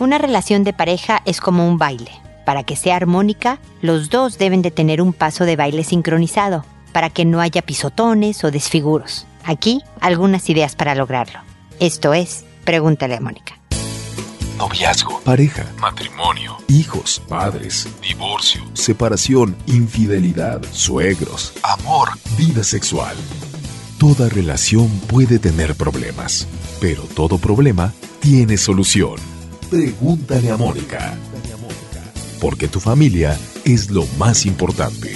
Una relación de pareja es como un baile. Para que sea armónica, los dos deben de tener un paso de baile sincronizado, para que no haya pisotones o desfiguros. Aquí algunas ideas para lograrlo. Esto es, pregúntale a Mónica. Noviazgo, pareja, matrimonio, hijos, padres, divorcio, separación, infidelidad, suegros, amor, vida sexual. Toda relación puede tener problemas, pero todo problema tiene solución. Pregúntale a Mónica. Porque tu familia es lo más importante.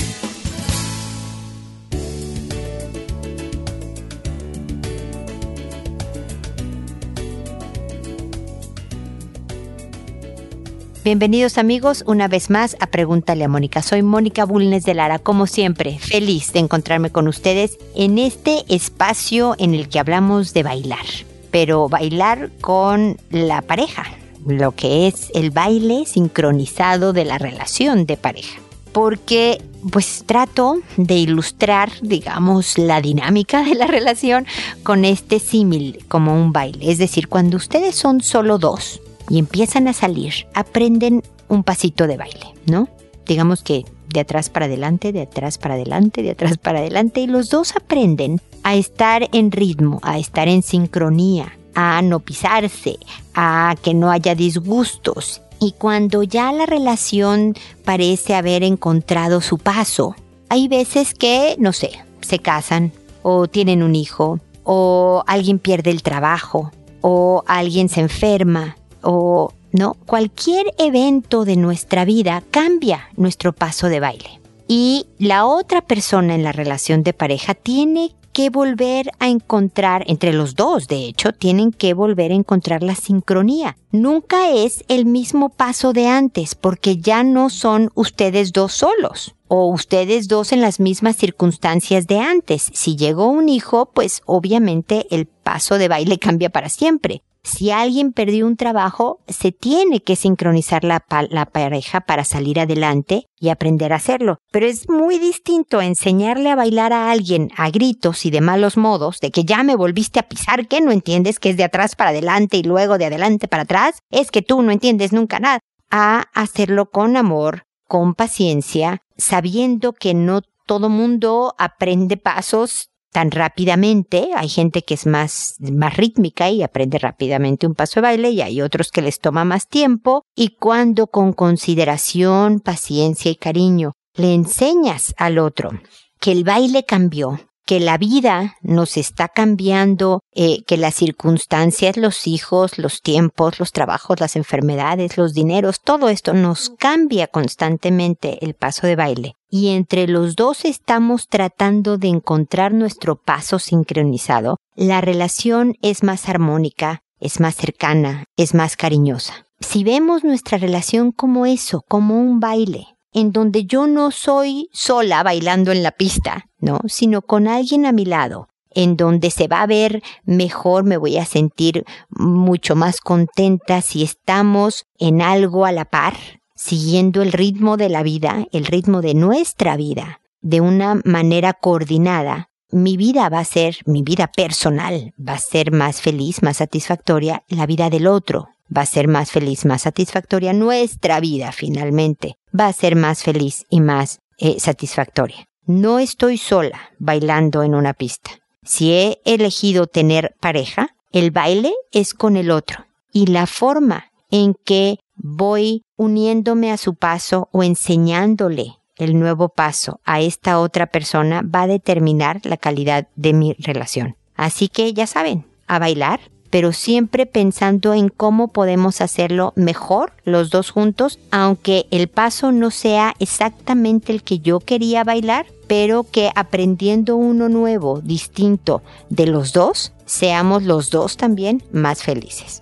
Bienvenidos amigos una vez más a Pregúntale a Mónica. Soy Mónica Bulnes de Lara, como siempre, feliz de encontrarme con ustedes en este espacio en el que hablamos de bailar, pero bailar con la pareja, lo que es el baile sincronizado de la relación de pareja. Porque pues trato de ilustrar, digamos, la dinámica de la relación con este símil como un baile. Es decir, cuando ustedes son solo dos, y empiezan a salir, aprenden un pasito de baile, ¿no? Digamos que de atrás para adelante, de atrás para adelante, de atrás para adelante, y los dos aprenden a estar en ritmo, a estar en sincronía, a no pisarse, a que no haya disgustos. Y cuando ya la relación parece haber encontrado su paso, hay veces que, no sé, se casan o tienen un hijo o alguien pierde el trabajo o alguien se enferma o no, cualquier evento de nuestra vida cambia nuestro paso de baile. Y la otra persona en la relación de pareja tiene que volver a encontrar, entre los dos de hecho, tienen que volver a encontrar la sincronía. Nunca es el mismo paso de antes porque ya no son ustedes dos solos o ustedes dos en las mismas circunstancias de antes. Si llegó un hijo, pues obviamente el paso de baile cambia para siempre si alguien perdió un trabajo, se tiene que sincronizar la, pareja para salir adelante y aprender a hacerlo. Pero es muy distinto enseñarle a bailar a alguien a gritos y de malos modos, de que ya me volviste a pisar, que no entiendes que es de atrás para adelante y luego de adelante para atrás, es que tú no entiendes nunca nada, a hacerlo con amor, con paciencia, sabiendo que no todo mundo aprende pasos tan rápidamente. Hay gente que es más, más rítmica y aprende rápidamente un paso de baile y hay otros que les toma más tiempo. Y cuando con consideración, paciencia y cariño le enseñas al otro que el baile cambió, que la vida nos está cambiando, eh, que las circunstancias, los hijos, los tiempos, los trabajos, las enfermedades, los dineros, todo esto nos cambia constantemente el paso de baile. Y entre los dos estamos tratando de encontrar nuestro paso sincronizado. La relación es más armónica, es más cercana, es más cariñosa. Si vemos nuestra relación como eso, como un baile, en donde yo no soy sola bailando en la pista, ¿no? Sino con alguien a mi lado, en donde se va a ver mejor, me voy a sentir mucho más contenta si estamos en algo a la par, siguiendo el ritmo de la vida, el ritmo de nuestra vida, de una manera coordinada. Mi vida va a ser, mi vida personal va a ser más feliz, más satisfactoria, la vida del otro va a ser más feliz, más satisfactoria, nuestra vida finalmente va a ser más feliz y más eh, satisfactoria. No estoy sola bailando en una pista. Si he elegido tener pareja, el baile es con el otro. Y la forma en que voy uniéndome a su paso o enseñándole el nuevo paso a esta otra persona va a determinar la calidad de mi relación. Así que ya saben, a bailar pero siempre pensando en cómo podemos hacerlo mejor los dos juntos, aunque el paso no sea exactamente el que yo quería bailar, pero que aprendiendo uno nuevo, distinto de los dos, seamos los dos también más felices.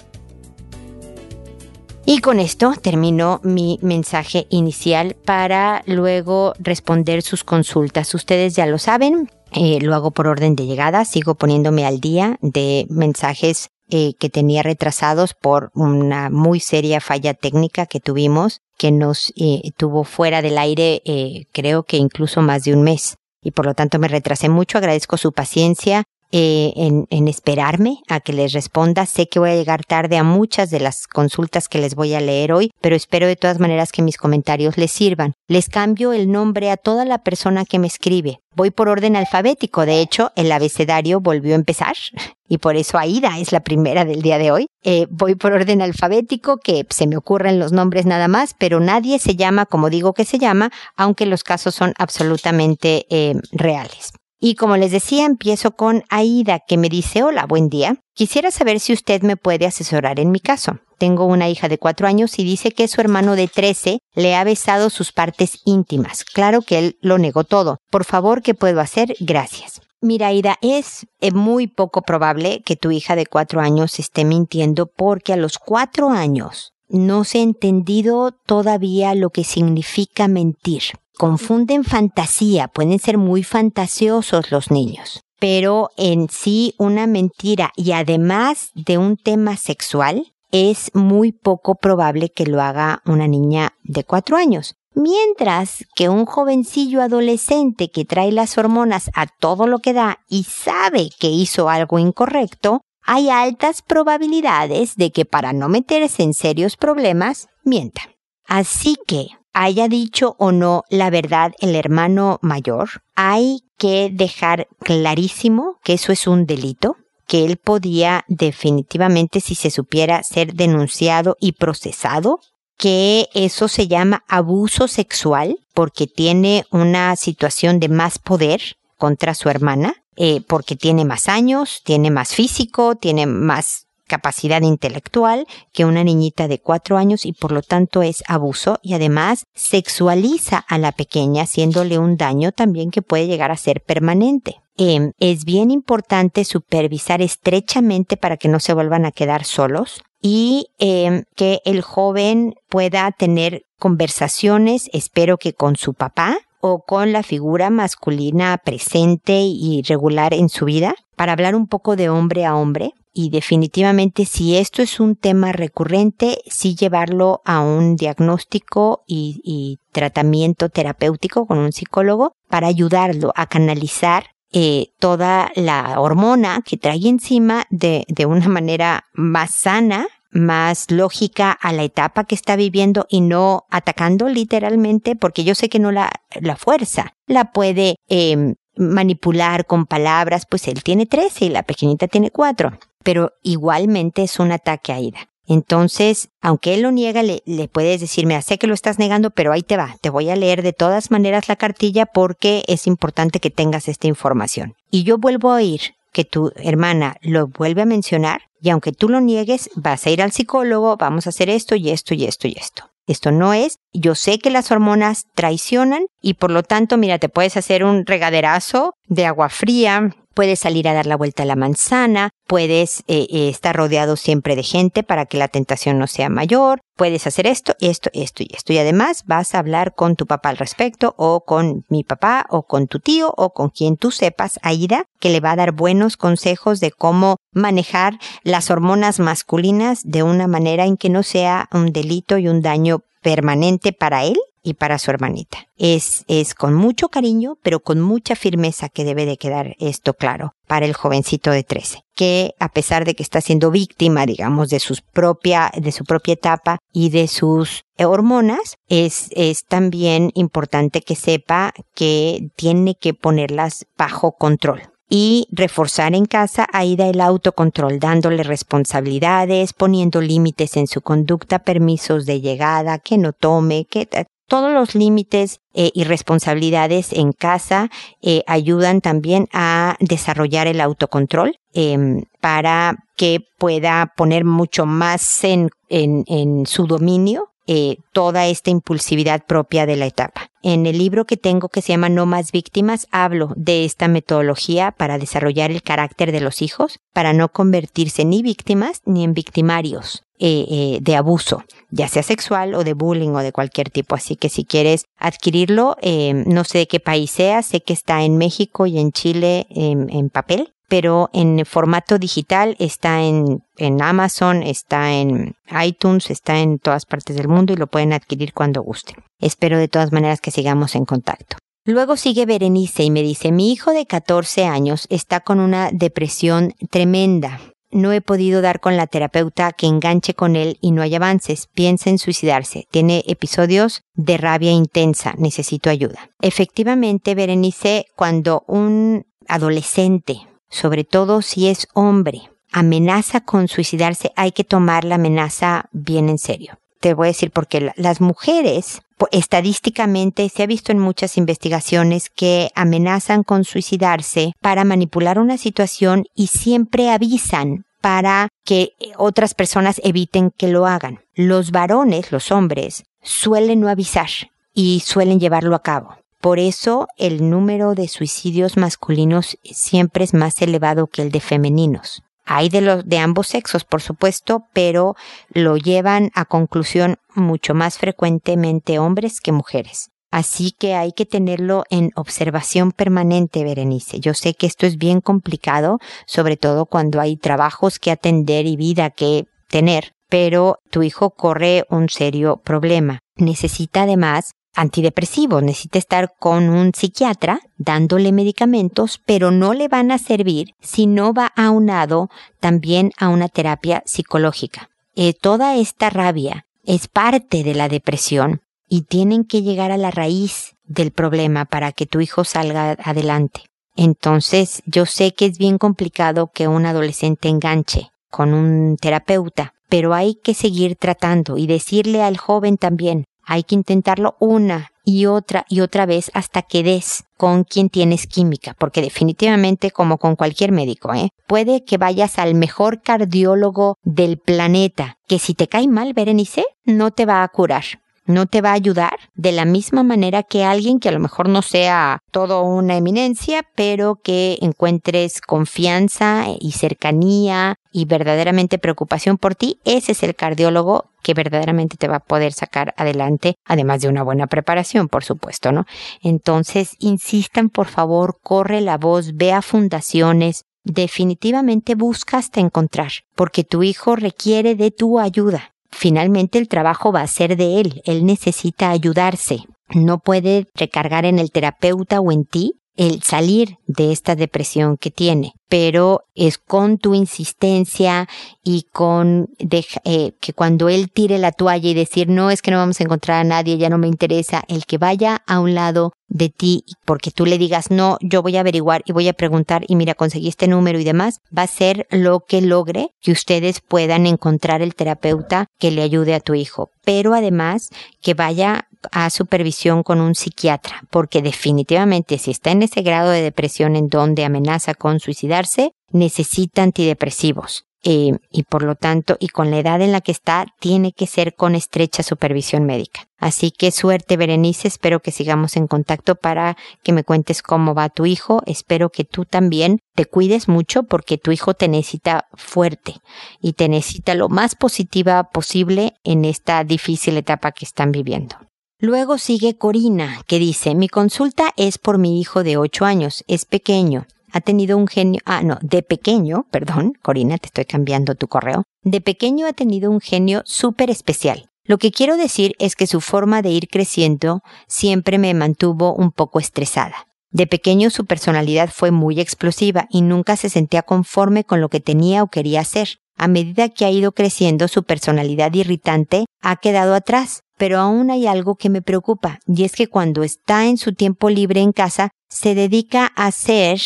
Y con esto termino mi mensaje inicial para luego responder sus consultas. Ustedes ya lo saben, eh, lo hago por orden de llegada, sigo poniéndome al día de mensajes eh, que tenía retrasados por una muy seria falla técnica que tuvimos, que nos eh, tuvo fuera del aire eh, creo que incluso más de un mes. Y por lo tanto me retrasé mucho, agradezco su paciencia. Eh, en, en, esperarme a que les responda. Sé que voy a llegar tarde a muchas de las consultas que les voy a leer hoy, pero espero de todas maneras que mis comentarios les sirvan. Les cambio el nombre a toda la persona que me escribe. Voy por orden alfabético. De hecho, el abecedario volvió a empezar y por eso Aida es la primera del día de hoy. Eh, voy por orden alfabético, que se me ocurren los nombres nada más, pero nadie se llama como digo que se llama, aunque los casos son absolutamente eh, reales. Y como les decía, empiezo con Aida, que me dice, hola, buen día. Quisiera saber si usted me puede asesorar en mi caso. Tengo una hija de cuatro años y dice que su hermano de trece le ha besado sus partes íntimas. Claro que él lo negó todo. Por favor, ¿qué puedo hacer? Gracias. Mira, Aida, es eh, muy poco probable que tu hija de cuatro años esté mintiendo porque a los cuatro años no se ha entendido todavía lo que significa mentir confunden fantasía, pueden ser muy fantasiosos los niños, pero en sí una mentira y además de un tema sexual, es muy poco probable que lo haga una niña de cuatro años. Mientras que un jovencillo adolescente que trae las hormonas a todo lo que da y sabe que hizo algo incorrecto, hay altas probabilidades de que para no meterse en serios problemas, mienta. Así que haya dicho o no la verdad el hermano mayor, hay que dejar clarísimo que eso es un delito, que él podía definitivamente, si se supiera, ser denunciado y procesado, que eso se llama abuso sexual porque tiene una situación de más poder contra su hermana, eh, porque tiene más años, tiene más físico, tiene más capacidad intelectual que una niñita de cuatro años y por lo tanto es abuso y además sexualiza a la pequeña haciéndole un daño también que puede llegar a ser permanente. Em, es bien importante supervisar estrechamente para que no se vuelvan a quedar solos y em, que el joven pueda tener conversaciones, espero que con su papá, o con la figura masculina presente y regular en su vida, para hablar un poco de hombre a hombre, y definitivamente si esto es un tema recurrente, sí llevarlo a un diagnóstico y, tratamiento terapéutico con un psicólogo para ayudarlo a canalizar eh, toda la hormona que trae encima de, de una manera más sana, más lógica a la etapa que está viviendo y no atacando literalmente, porque yo sé que no la, la fuerza la puede eh, manipular con palabras, pues él tiene 13 y la pequeñita tiene 4 pero igualmente es un ataque a Ida. Entonces, aunque él lo niega, le, le puedes decir, mira, sé que lo estás negando, pero ahí te va, te voy a leer de todas maneras la cartilla porque es importante que tengas esta información. Y yo vuelvo a oír que tu hermana lo vuelve a mencionar y aunque tú lo niegues, vas a ir al psicólogo, vamos a hacer esto y esto y esto y esto. Esto no es, yo sé que las hormonas traicionan y por lo tanto, mira, te puedes hacer un regaderazo de agua fría, puedes salir a dar la vuelta a la manzana, puedes eh, eh, estar rodeado siempre de gente para que la tentación no sea mayor, puedes hacer esto, esto, esto y esto. Y además vas a hablar con tu papá al respecto, o con mi papá, o con tu tío, o con quien tú sepas, Aida, que le va a dar buenos consejos de cómo manejar las hormonas masculinas de una manera en que no sea un delito y un daño permanente para él y para su hermanita. Es, es con mucho cariño, pero con mucha firmeza que debe de quedar esto claro para el jovencito de 13, que a pesar de que está siendo víctima, digamos, de sus propia, de su propia etapa y de sus hormonas, es, es también importante que sepa que tiene que ponerlas bajo control y reforzar en casa a Ida el autocontrol, dándole responsabilidades, poniendo límites en su conducta, permisos de llegada, que no tome, que todos los límites eh, y responsabilidades en casa eh, ayudan también a desarrollar el autocontrol em, para que pueda poner mucho más en, en, en su dominio eh, toda esta impulsividad propia de la etapa. En el libro que tengo que se llama No más víctimas, hablo de esta metodología para desarrollar el carácter de los hijos, para no convertirse ni víctimas ni en victimarios. Eh, eh, de abuso, ya sea sexual o de bullying o de cualquier tipo. Así que si quieres adquirirlo, no sé de qué país sea, sé que está en México y en Chile en papel pero en formato digital está en, en Amazon, está en iTunes, está en todas partes del mundo y lo pueden adquirir cuando gusten. Espero de todas maneras que sigamos en contacto. Luego sigue Berenice y me dice, mi hijo de 14 años está con una depresión tremenda. No he podido dar con la terapeuta que enganche con él y no hay avances. Piensa en suicidarse. Tiene episodios de rabia intensa. Necesito ayuda. Efectivamente, Berenice, cuando un adolescente, sobre todo si es hombre, amenaza con suicidarse, hay que tomar la amenaza bien en serio. Te voy a decir porque las mujeres estadísticamente se ha visto en muchas investigaciones que amenazan con suicidarse para manipular una situación y siempre avisan para que otras personas eviten que lo hagan. Los varones, los hombres, suelen no avisar y suelen llevarlo a cabo. Por eso el número de suicidios masculinos siempre es más elevado que el de femeninos. Hay de ambos sexos, por supuesto, pero lo llevan a conclusión mucho más frecuentemente hombres que mujeres. Así que hay que tenerlo en observación permanente, Berenice. Yo sé que esto es bien complicado, sobre todo cuando hay trabajos que atender y vida que tener, pero tu hijo corre un serio problema. Necesita además antidepresivos, necesita estar con un psiquiatra dándole medicamentos, pero no le van a servir si no va aunado también a una terapia psicológica. Eh, toda esta rabia es parte de la depresión y tienen que llegar a la raíz del problema para que tu hijo salga adelante. Entonces, yo sé que es bien complicado que un adolescente enganche con un terapeuta, pero hay que seguir tratando y decirle al joven también, hay que intentarlo una y otra y otra vez hasta que des con quien tienes química, porque definitivamente como con cualquier médico, ¿eh? puede que vayas al mejor cardiólogo del planeta, que si te cae mal, Berenice, no te va a curar no te va a ayudar de la misma manera que alguien que a lo mejor no sea todo una eminencia, pero que encuentres confianza y cercanía y verdaderamente preocupación por ti, ese es el cardiólogo que verdaderamente te va a poder sacar adelante, además de una buena preparación, por supuesto, ¿no? Entonces, insistan, por favor, corre la voz, ve a fundaciones, definitivamente busca encontrar, porque tu hijo requiere de tu ayuda finalmente el trabajo va a ser de él. Él necesita ayudarse. No puede recargar en el terapeuta o en ti el salir de esta depresión que tiene, pero es con tu insistencia y con eh, que cuando él tire la toalla y decir no es que no vamos a encontrar a nadie, ya no me interesa, el que vaya a un lado de ti porque tú le digas no, yo voy a averiguar y voy a preguntar y mira, conseguí este número y demás, va a ser lo que logre que ustedes puedan encontrar el terapeuta que le ayude a tu hijo, pero además que vaya a supervisión con un psiquiatra, porque definitivamente si está en ese grado de depresión en donde amenaza con suicidarse, necesita antidepresivos. Eh, y por lo tanto, y con la edad en la que está, tiene que ser con estrecha supervisión médica. Así que suerte, Berenice, espero que sigamos en contacto para que me cuentes cómo va tu hijo. Espero que tú también te cuides mucho porque tu hijo te necesita fuerte y te necesita lo más positiva posible en esta difícil etapa que están viviendo. Luego sigue Corina, que dice, mi consulta es por mi hijo de 8 años, es pequeño, ha tenido un genio, ah, no, de pequeño, perdón, Corina, te estoy cambiando tu correo, de pequeño ha tenido un genio súper especial. Lo que quiero decir es que su forma de ir creciendo siempre me mantuvo un poco estresada. De pequeño su personalidad fue muy explosiva y nunca se sentía conforme con lo que tenía o quería hacer. A medida que ha ido creciendo, su personalidad irritante ha quedado atrás pero aún hay algo que me preocupa, y es que cuando está en su tiempo libre en casa, se dedica a hacer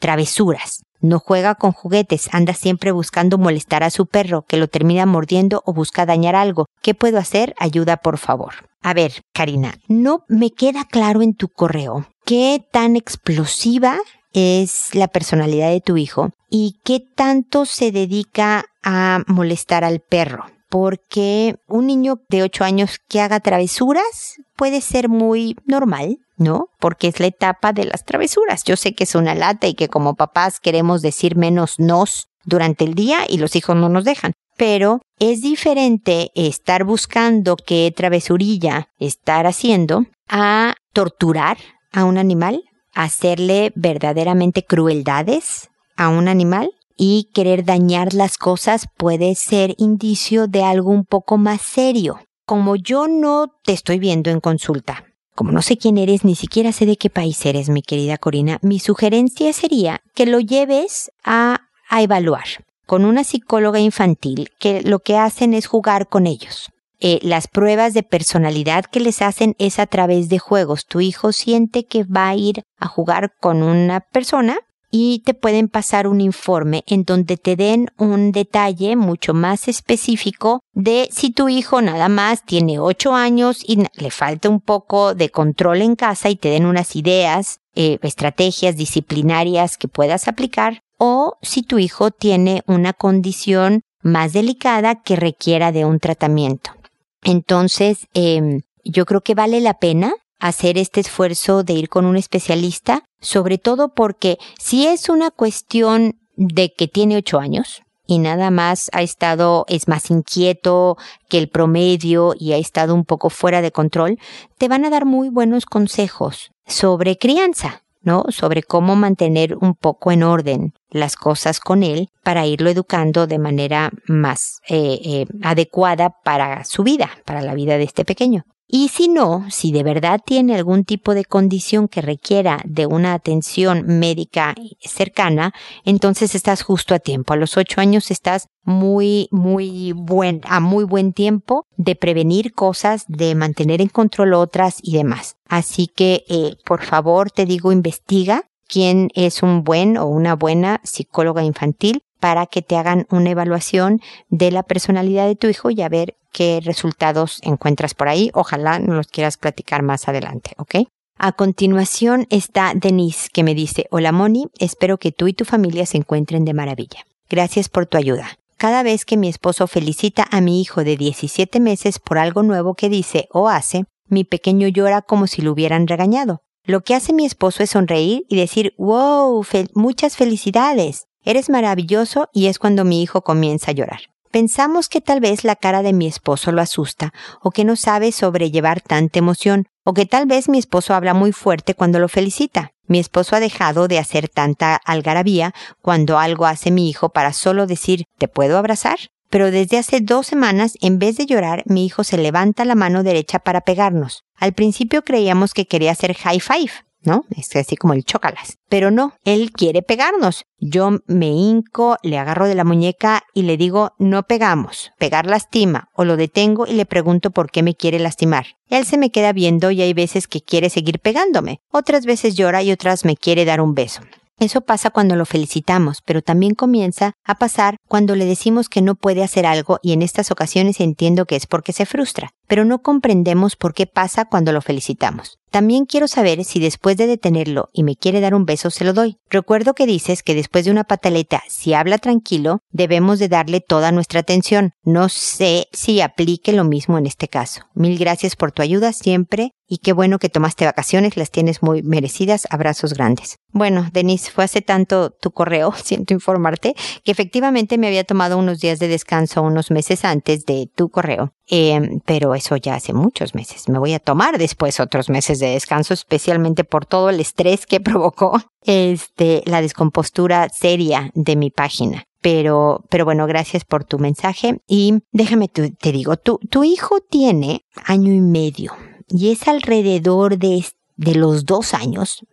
travesuras. No juega con juguetes, anda siempre buscando molestar a su perro, que lo termina mordiendo o busca dañar algo. ¿Qué puedo hacer? Ayuda, por favor. A ver, Karina, no me queda claro en tu correo qué tan explosiva es la personalidad de tu hijo y qué tanto se dedica a molestar al perro porque un niño de 8 años que haga travesuras puede ser muy normal, ¿no? Porque es la etapa de las travesuras. Yo sé que es una lata y que como papás queremos decir menos nos durante el día y los hijos no nos dejan. Pero es diferente estar buscando qué travesurilla estar haciendo a torturar a un animal, hacerle verdaderamente crueldades a un animal y querer dañar las cosas puede ser indicio de algo un poco más serio. Como yo no te estoy viendo en consulta, como no sé quién eres, ni siquiera sé de qué país eres, mi querida Corina, mi sugerencia sería que lo lleves a, a evaluar con una psicóloga infantil que lo que hacen es jugar con ellos. Eh, las pruebas de personalidad que les hacen es a través de juegos. Tu hijo siente que va a ir a jugar con una persona y te pueden pasar un informe en donde te den un detalle mucho más específico de si tu hijo nada más tiene 8 años y le falta un poco de control en casa y te den unas ideas, eh, estrategias disciplinarias que puedas aplicar o si tu hijo tiene una condición más delicada que requiera de un tratamiento. Entonces, eh, yo creo que vale la pena hacer este esfuerzo de ir con un especialista, sobre todo porque si es una cuestión de que tiene ocho años y nada más ha estado, es más inquieto que el promedio y ha estado un poco fuera de control, te van a dar muy buenos consejos sobre crianza. ¿No? Sobre cómo mantener un poco en orden las cosas con él para irlo educando de manera más eh, eh, adecuada para su vida, para la vida de este pequeño. Y si no, si de verdad tiene algún tipo de condición que requiera de una atención médica cercana, entonces estás justo a tiempo. A los ocho años estás muy, muy buen, a muy buen tiempo de prevenir cosas, de mantener en control otras y demás. Así que, eh, por favor, te digo, investiga quién es un buen o una buena psicóloga infantil para que te hagan una evaluación de la personalidad de tu hijo y a ver qué resultados encuentras por ahí. Ojalá nos los quieras platicar más adelante, ¿ok? A continuación está Denise que me dice, hola Moni, espero que tú y tu familia se encuentren de maravilla. Gracias por tu ayuda. Cada vez que mi esposo felicita a mi hijo de 17 meses por algo nuevo que dice o hace, mi pequeño llora como si lo hubieran regañado. Lo que hace mi esposo es sonreír y decir, wow, muchas felicidades. Eres maravilloso y es cuando mi hijo comienza a llorar. Pensamos que tal vez la cara de mi esposo lo asusta, o que no sabe sobrellevar tanta emoción, o que tal vez mi esposo habla muy fuerte cuando lo felicita. Mi esposo ha dejado de hacer tanta algarabía cuando algo hace mi hijo para solo decir ¿te puedo abrazar? Pero desde hace dos semanas, en vez de llorar, mi hijo se levanta la mano derecha para pegarnos. Al principio creíamos que quería hacer high five, ¿no? Es así como el chócalas. Pero no, él quiere pegarnos. Yo me hinco, le agarro de la muñeca y le digo, no pegamos, pegar lastima, o lo detengo y le pregunto por qué me quiere lastimar. Él se me queda viendo y hay veces que quiere seguir pegándome, otras veces llora y otras me quiere dar un beso. Eso pasa cuando lo felicitamos, pero también comienza a pasar cuando le decimos que no puede hacer algo y en estas ocasiones entiendo que es porque se frustra, pero no comprendemos por qué pasa cuando lo felicitamos. También quiero saber si después de detenerlo y me quiere dar un beso se lo doy. Recuerdo que dices que después de una pataleta, si habla tranquilo, debemos de darle toda nuestra atención. No sé si aplique lo mismo en este caso. Mil gracias por tu ayuda siempre y qué bueno que tomaste vacaciones, las tienes muy merecidas. Abrazos grandes. Bueno, Denise, fue hace tanto tu correo, siento informarte, que efectivamente me había tomado unos días de descanso unos meses antes de tu correo. Eh, pero eso ya hace muchos meses. Me voy a tomar después otros meses de descanso, especialmente por todo el estrés que provocó este, la descompostura seria de mi página. Pero, pero bueno, gracias por tu mensaje. Y déjame, te digo, tu, tu hijo tiene año y medio y es alrededor de, de los dos años,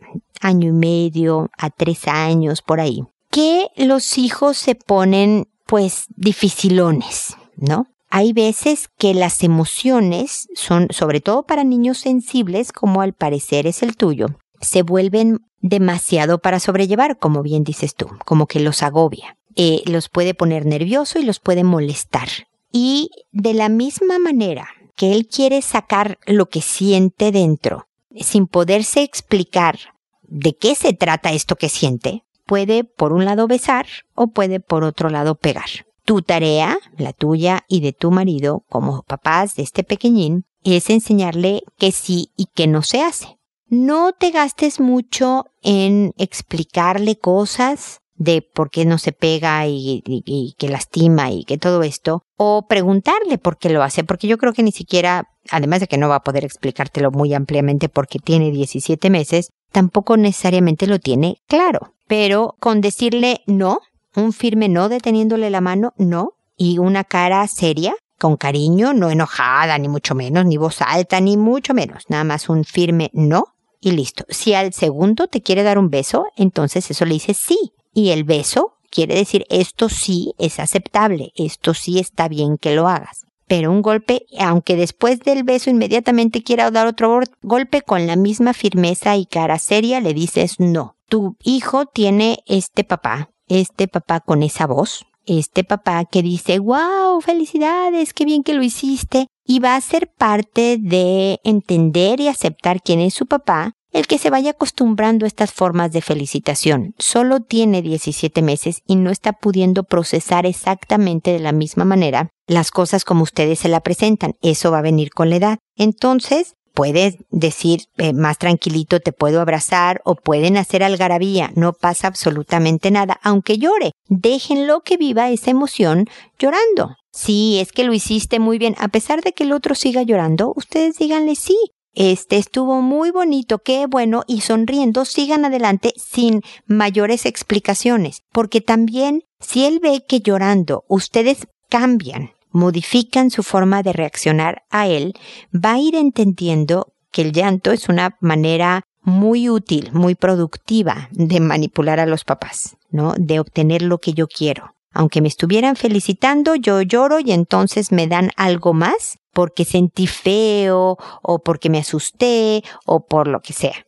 año y medio a tres años por ahí, que los hijos se ponen pues dificilones, ¿no? Hay veces que las emociones son, sobre todo para niños sensibles, como al parecer es el tuyo, se vuelven demasiado para sobrellevar, como bien dices tú, como que los agobia. Eh, los puede poner nervioso y los puede molestar. Y de la misma manera que él quiere sacar lo que siente dentro, sin poderse explicar de qué se trata esto que siente, puede por un lado besar o puede por otro lado pegar. Tu tarea, la tuya y de tu marido, como papás de este pequeñín, es enseñarle que sí y que no se hace. No te gastes mucho en explicarle cosas de por qué no se pega y, y, que lastima y que todo esto, o preguntarle por qué lo hace, porque yo creo que ni siquiera, además de que no va a poder explicártelo muy ampliamente porque tiene 17 meses, tampoco necesariamente lo tiene claro. Pero con decirle no, un firme no deteniéndole la mano, no, y una cara seria, con cariño, no enojada, ni mucho menos, ni voz alta, ni mucho menos, nada más un firme no y listo. Si al segundo te quiere dar un beso, entonces eso le dice sí. Y el beso quiere decir esto sí es aceptable, esto sí está bien que lo hagas. Pero un golpe, aunque después del beso inmediatamente quiera dar otro golpe con la misma firmeza y cara seria, le dices no. Tu hijo tiene este papá, este papá con esa voz, este papá que dice, wow, felicidades, qué bien que lo hiciste, y va a ser parte de entender y aceptar quién es su papá, el que se vaya acostumbrando a estas formas de felicitación. Solo tiene 17 meses y no está pudiendo procesar exactamente de la misma manera las cosas como ustedes se la presentan. Eso va a venir con la edad. Entonces, puedes decir eh, más tranquilito te puedo abrazar o pueden hacer algarabía, no pasa absolutamente nada, aunque llore, déjenlo que viva esa emoción llorando. Sí, es que lo hiciste muy bien, a pesar de que el otro siga llorando, ustedes díganle sí. Este estuvo muy bonito, qué bueno, y sonriendo sigan adelante sin mayores explicaciones, porque también si él ve que llorando ustedes cambian modifican su forma de reaccionar a él, va a ir entendiendo que el llanto es una manera muy útil, muy productiva de manipular a los papás, ¿no? De obtener lo que yo quiero. Aunque me estuvieran felicitando, yo lloro y entonces me dan algo más porque sentí feo o porque me asusté o por lo que sea.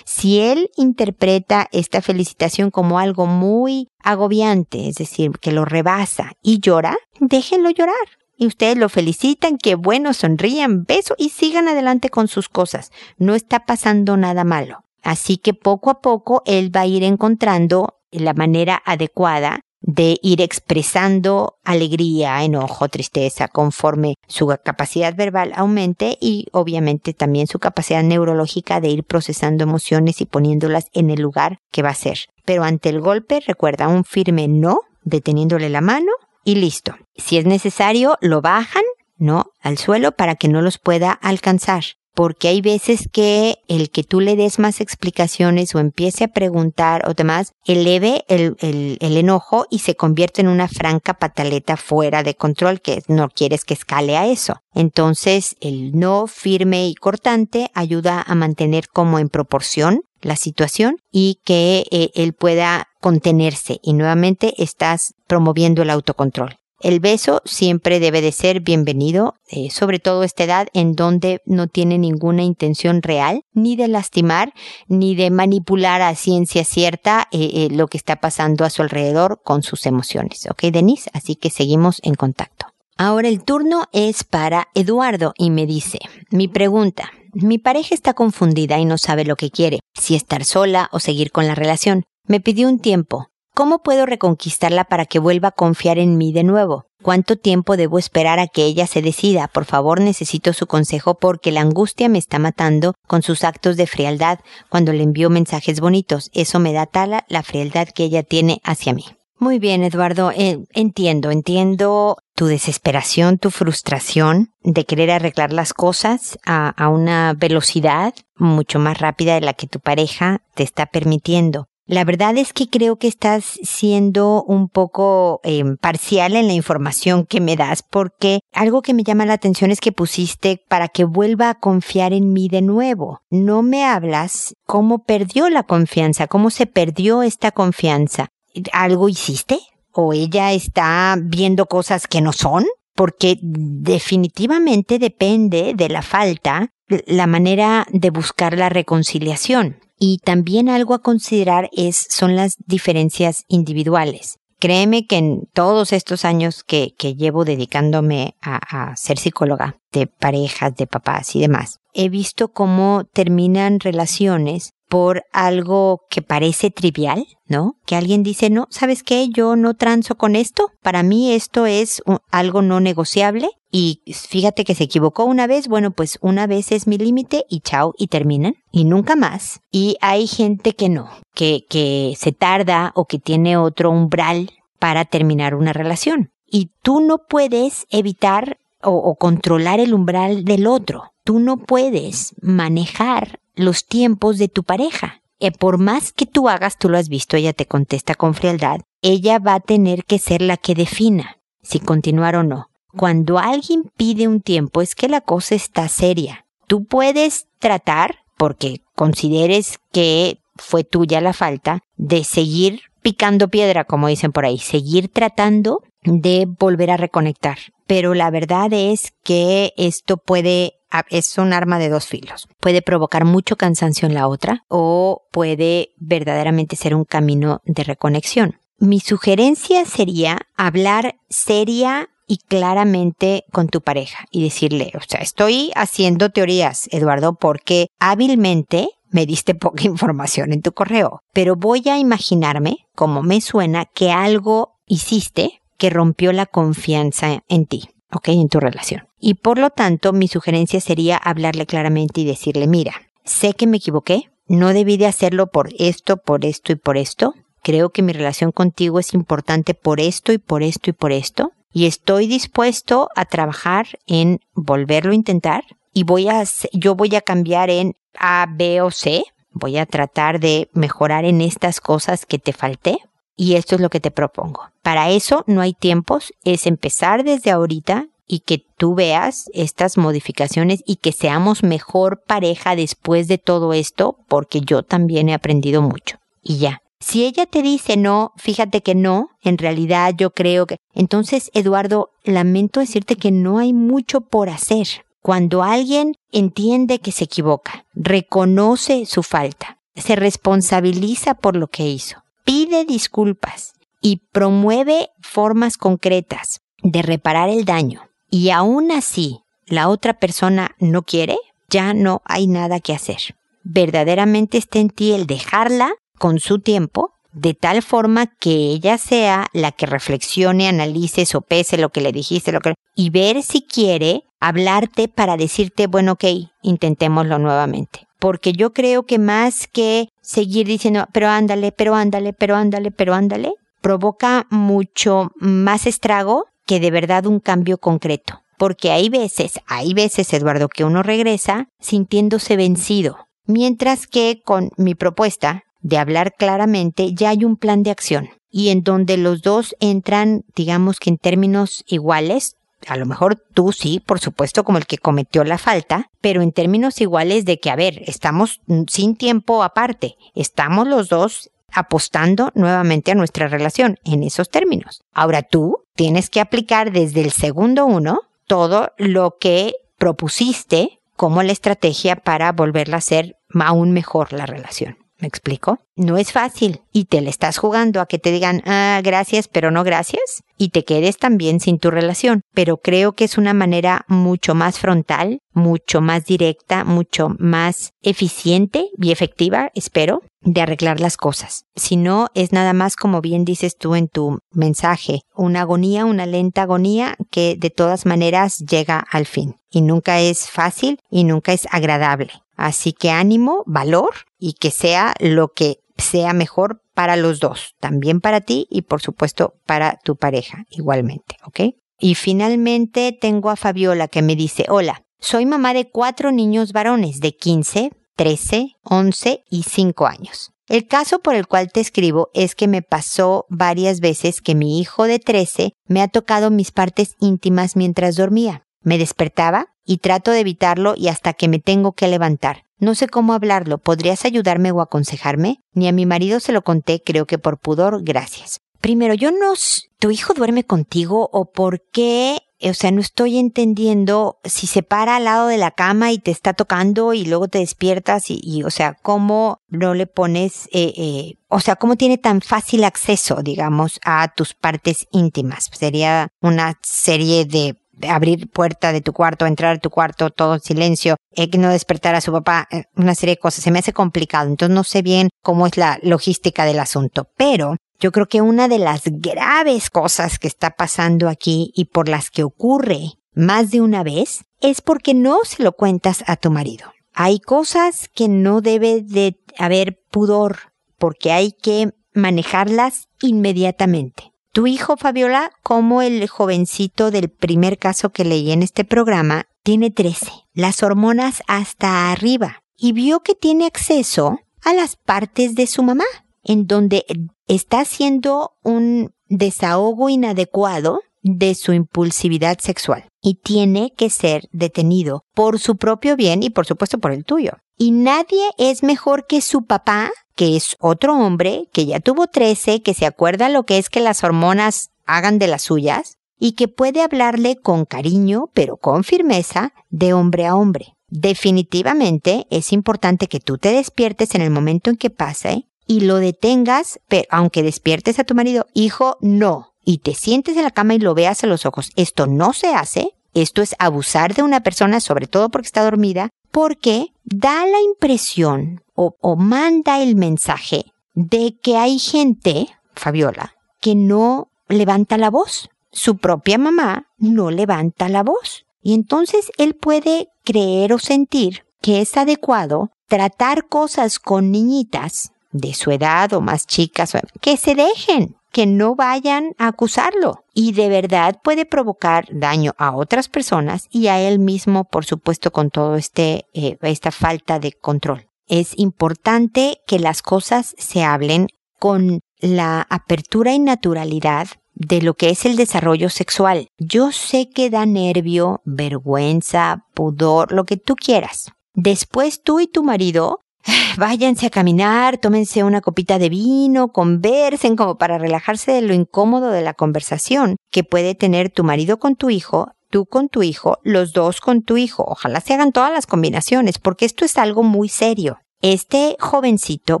Si él interpreta esta felicitación como algo muy agobiante, es decir, que lo rebasa y llora, déjenlo llorar. Y ustedes lo felicitan, que bueno, sonrían, beso y sigan adelante con sus cosas. No está pasando nada malo. Así que poco a poco él va a ir encontrando la manera adecuada de ir expresando alegría, enojo, tristeza, conforme su capacidad verbal aumente y obviamente también su capacidad neurológica de ir procesando emociones y poniéndolas en el lugar que va a ser. Pero ante el golpe, recuerda un firme no, deteniéndole la mano y listo. Si es necesario, lo bajan, ¿no? Al suelo para que no los pueda alcanzar porque hay veces que el que tú le des más explicaciones o empiece a preguntar o demás, eleve el, el, enojo y se convierte en una franca pataleta fuera de control que no quieres que escale a eso. Entonces, el no firme y cortante ayuda a mantener como en proporción la situación y que eh, él pueda contenerse y nuevamente estás promoviendo el autocontrol. El beso siempre debe de ser bienvenido, eh, sobre todo esta edad en donde no tiene ninguna intención real, ni de lastimar, ni de manipular a ciencia cierta eh, eh, lo que está pasando a su alrededor con sus emociones. ¿Ok, Denise? Así que seguimos en contacto. Ahora el turno es para Eduardo y me dice, mi pregunta, mi pareja está confundida y no sabe lo que quiere, si estar sola o seguir con la relación. Me pidió un tiempo, ¿Cómo puedo reconquistarla para que vuelva a confiar en mí de nuevo? ¿Cuánto tiempo debo esperar a que ella se decida? Por favor, necesito su consejo porque la angustia me está matando con sus actos de frialdad cuando le envío mensajes bonitos. Eso me da tala la frialdad que ella tiene hacia mí. Muy bien, Eduardo. Eh, entiendo, entiendo tu desesperación, tu frustración de querer arreglar las cosas a, a una velocidad mucho más rápida de la que tu pareja te está permitiendo. La verdad es que creo que estás siendo un poco em, parcial en la información que me das porque algo que me llama la atención es que pusiste para que vuelva a confiar en mí de nuevo. No me hablas cómo perdió la confianza, cómo se perdió esta confianza. ¿Algo hiciste? ¿O ella está viendo cosas que no son? Porque definitivamente depende de la falta la manera de buscar la reconciliación. Y también algo a considerar es, son las diferencias individuales. Créeme que en todos estos años que, que llevo dedicándome a, a ser psicóloga de parejas, de papás y demás, he visto cómo terminan relaciones por algo que parece trivial, ¿no? Que alguien dice, no, ¿sabes qué? Yo no transo con esto. Para mí esto es algo no negociable. Y fíjate que se equivocó una vez, bueno, pues una vez es mi límite y chao, y terminan. Y nunca más. Y hay gente que no, que, que se tarda o que tiene otro umbral para terminar una relación. Y tú no puedes evitar o, o controlar el umbral del otro. Tú no puedes manejar los tiempos de tu pareja. Eh, por más que tú hagas, tú lo has visto, ella te contesta con frialdad, ella va a tener que ser la que defina si continuar o no. Cuando alguien pide un tiempo es que la cosa está seria. Tú puedes tratar, porque consideres que fue tuya la falta, de seguir picando piedra, como dicen por ahí, seguir tratando de volver a reconectar. Pero la verdad es que esto puede es un arma de dos filos. Puede provocar mucho cansancio en la otra o puede verdaderamente ser un camino de reconexión. Mi sugerencia sería hablar seria y claramente con tu pareja y decirle, o sea, estoy haciendo teorías, Eduardo, porque hábilmente me diste poca información en tu correo, pero voy a imaginarme, como me suena, que algo hiciste que rompió la confianza en ti, ¿ok? En tu relación. Y por lo tanto, mi sugerencia sería hablarle claramente y decirle, mira, sé que me equivoqué, no debí de hacerlo por esto, por esto y por esto. Creo que mi relación contigo es importante por esto y por esto y por esto. Y estoy dispuesto a trabajar en volverlo a intentar. Y voy a, yo voy a cambiar en A, B o C. Voy a tratar de mejorar en estas cosas que te falté y esto es lo que te propongo. Para eso no hay tiempos, es empezar desde ahorita y que tú veas estas modificaciones y que seamos mejor pareja después de todo esto, porque yo también he aprendido mucho. Y ya. Si ella te dice no, fíjate que no, en realidad yo creo que... Entonces, Eduardo, lamento decirte que no hay mucho por hacer. Cuando alguien entiende que se equivoca, reconoce su falta, se responsabiliza por lo que hizo, pide disculpas y promueve formas concretas de reparar el daño y aún así la otra persona no quiere, ya no hay nada que hacer. Verdaderamente está en ti el dejarla con su tiempo de tal forma que ella sea la que reflexione, analice, sopese lo que le dijiste, lo que y ver si quiere hablarte para decirte, bueno, ok, intentémoslo nuevamente. Porque yo creo que más que seguir diciendo, pero ándale, pero ándale, pero ándale, pero ándale, provoca mucho más estrago que de verdad un cambio concreto. Porque hay veces, hay veces, Eduardo, que uno regresa sintiéndose vencido. Mientras que con mi propuesta de hablar claramente ya hay un plan de acción y en donde los dos entran, digamos que en términos iguales, a lo mejor tú sí, por supuesto, como el que cometió la falta, pero en términos iguales de que, a ver, estamos sin tiempo aparte, estamos los dos apostando nuevamente a nuestra relación en esos términos. Ahora tú tienes que aplicar desde el segundo uno todo lo que propusiste como la estrategia para volverla a ser aún mejor la relación. ¿Me explico? No es fácil y te le estás jugando a que te digan, ah, gracias, pero no gracias y te quedes también sin tu relación. Pero creo que es una manera mucho más frontal, mucho más directa, mucho más eficiente y efectiva, espero, de arreglar las cosas. Si no, es nada más como bien dices tú en tu mensaje, una agonía, una lenta agonía que de todas maneras llega al fin. Y nunca es fácil y nunca es agradable. Así que ánimo, valor y que sea lo que sea mejor para los dos, también para ti y por supuesto para tu pareja igualmente, ¿ok? Y finalmente tengo a Fabiola que me dice, hola, soy mamá de cuatro niños varones de 15, 13, 11 y 5 años. El caso por el cual te escribo es que me pasó varias veces que mi hijo de 13 me ha tocado mis partes íntimas mientras dormía. Me despertaba y trato de evitarlo y hasta que me tengo que levantar. No sé cómo hablarlo. ¿Podrías ayudarme o aconsejarme? Ni a mi marido se lo conté, creo que por pudor, gracias. Primero, yo no... ¿Tu hijo duerme contigo o por qué? O sea, no estoy entendiendo si se para al lado de la cama y te está tocando y luego te despiertas y, o sea, cómo no le pones, eh, eh, o sea, cómo tiene tan fácil acceso, digamos, a tus partes íntimas. Sería una serie de abrir puerta de tu cuarto, entrar a tu cuarto, todo en silencio, eh, no despertar a su papá, eh, una serie de cosas. Se me hace complicado. Entonces no sé bien cómo es la logística del asunto. Pero yo creo que una de las graves cosas que está pasando aquí y por las que ocurre más de una vez es porque no se lo cuentas a tu marido. Hay cosas que no debe de haber pudor porque hay que manejarlas inmediatamente. Tu hijo, Fabiola, como el jovencito del primer caso que leí en este programa, tiene 13, las hormonas hasta arriba, y vio que tiene acceso a las partes de su mamá, en donde está haciendo un desahogo inadecuado de su impulsividad sexual y tiene que ser detenido por su propio bien y por supuesto por el tuyo. Y nadie es mejor que su papá, que es otro hombre, que ya tuvo 13, que se acuerda lo que es que las hormonas hagan de las suyas y que puede hablarle con cariño, pero con firmeza, de hombre a hombre. Definitivamente es importante que tú te despiertes en el momento en que pase y lo detengas, pero aunque despiertes a tu marido, hijo, no, y te sientes en la cama y lo veas a los ojos. Esto no se hace, esto es abusar de una persona, sobre todo porque está dormida, porque da la impresión o, o manda el mensaje de que hay gente, Fabiola, que no levanta la voz. Su propia mamá no levanta la voz. Y entonces él puede creer o sentir que es adecuado tratar cosas con niñitas de su edad o más chicas, que se dejen, que no vayan a acusarlo. Y de verdad puede provocar daño a otras personas y a él mismo, por supuesto, con todo este, eh, esta falta de control. Es importante que las cosas se hablen con la apertura y naturalidad de lo que es el desarrollo sexual. Yo sé que da nervio, vergüenza, pudor, lo que tú quieras. Después tú y tu marido váyanse a caminar, tómense una copita de vino, conversen como para relajarse de lo incómodo de la conversación que puede tener tu marido con tu hijo, tú con tu hijo, los dos con tu hijo. Ojalá se hagan todas las combinaciones porque esto es algo muy serio. Este jovencito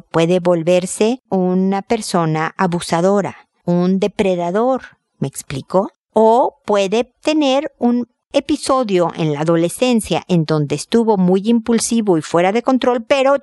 puede volverse una persona abusadora, un depredador, ¿me explico? O puede tener un episodio en la adolescencia en donde estuvo muy impulsivo y fuera de control, pero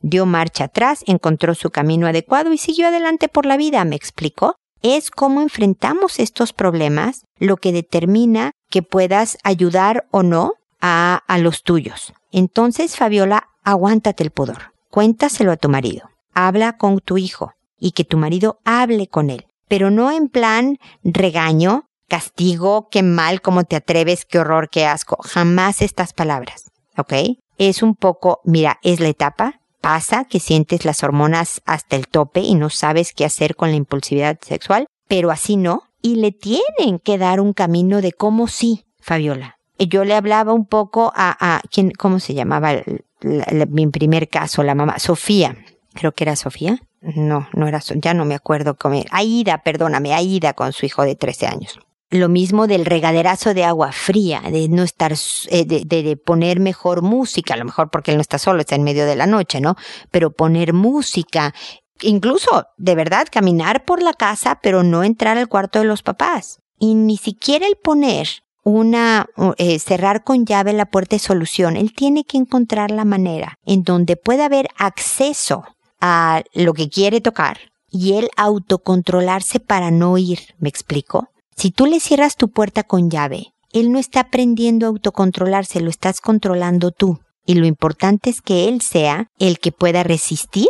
dio marcha atrás, encontró su camino adecuado y siguió adelante por la vida, ¿me explico? Es cómo enfrentamos estos problemas lo que determina que puedas ayudar o no a, a los tuyos. Entonces, Fabiola, aguántate el pudor. Cuéntaselo a tu marido. Habla con tu hijo y que tu marido hable con él, pero no en plan regaño, castigo, qué mal, cómo te atreves, qué horror, qué asco, jamás estas palabras, ¿ok? Es un poco, mira, es la etapa, pasa que sientes las hormonas hasta el tope y no sabes qué hacer con la impulsividad sexual, pero así no, y le tienen que dar un camino de cómo sí, Fabiola. Yo le hablaba un poco a, a ¿quién, cómo se llamaba mi primer caso, la mamá, Sofía, creo que era Sofía, no, no era, ya no me acuerdo cómo Aida, perdóname, Aida con su hijo de 13 años. Lo mismo del regaderazo de agua fría, de no estar, eh, de, de, poner mejor música, a lo mejor porque él no está solo, está en medio de la noche, ¿no? Pero poner música, incluso, de verdad, caminar por la casa, pero no entrar al cuarto de los papás. Y ni siquiera el poner una, eh, cerrar con llave la puerta de solución. Él tiene que encontrar la manera en donde pueda haber acceso a lo que quiere tocar y él autocontrolarse para no ir, ¿me explico? Si tú le cierras tu puerta con llave, él no está aprendiendo a autocontrolarse, lo estás controlando tú. Y lo importante es que él sea el que pueda resistir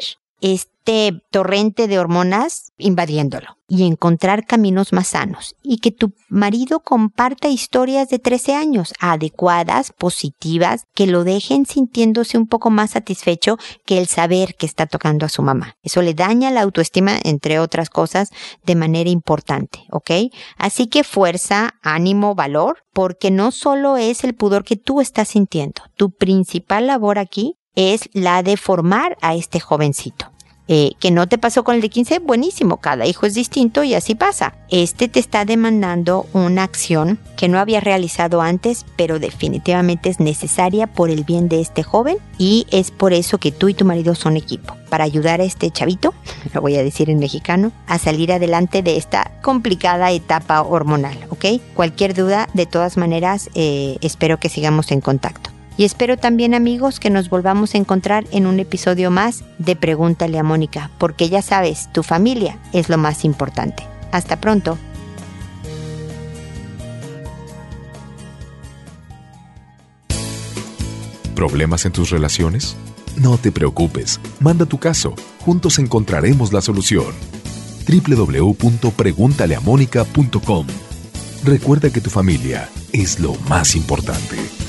este torrente de hormonas invadiéndolo y encontrar caminos más sanos y que tu marido comparta historias de 13 años adecuadas, positivas, que lo dejen sintiéndose un poco más satisfecho que el saber que está tocando a su mamá. Eso le daña la autoestima, entre otras cosas, de manera importante, ¿ok? Así que fuerza, ánimo, valor, porque no solo es el pudor que tú estás sintiendo, tu principal labor aquí es la de formar a este jovencito. Eh, que no te pasó con el de 15, buenísimo, cada hijo es distinto y así pasa. Este te está demandando una acción que no había realizado antes, pero definitivamente es necesaria por el bien de este joven y es por eso que tú y tu marido son equipo, para ayudar a este chavito, lo voy a decir en mexicano, a salir adelante de esta complicada etapa hormonal, ¿ok? Cualquier duda, de todas maneras, eh, espero que sigamos en contacto. Y espero también amigos que nos volvamos a encontrar en un episodio más de Pregúntale a Mónica, porque ya sabes, tu familia es lo más importante. Hasta pronto. ¿Problemas en tus relaciones? No te preocupes, manda tu caso, juntos encontraremos la solución. www.preguntaleamónica.com Recuerda que tu familia es lo más importante.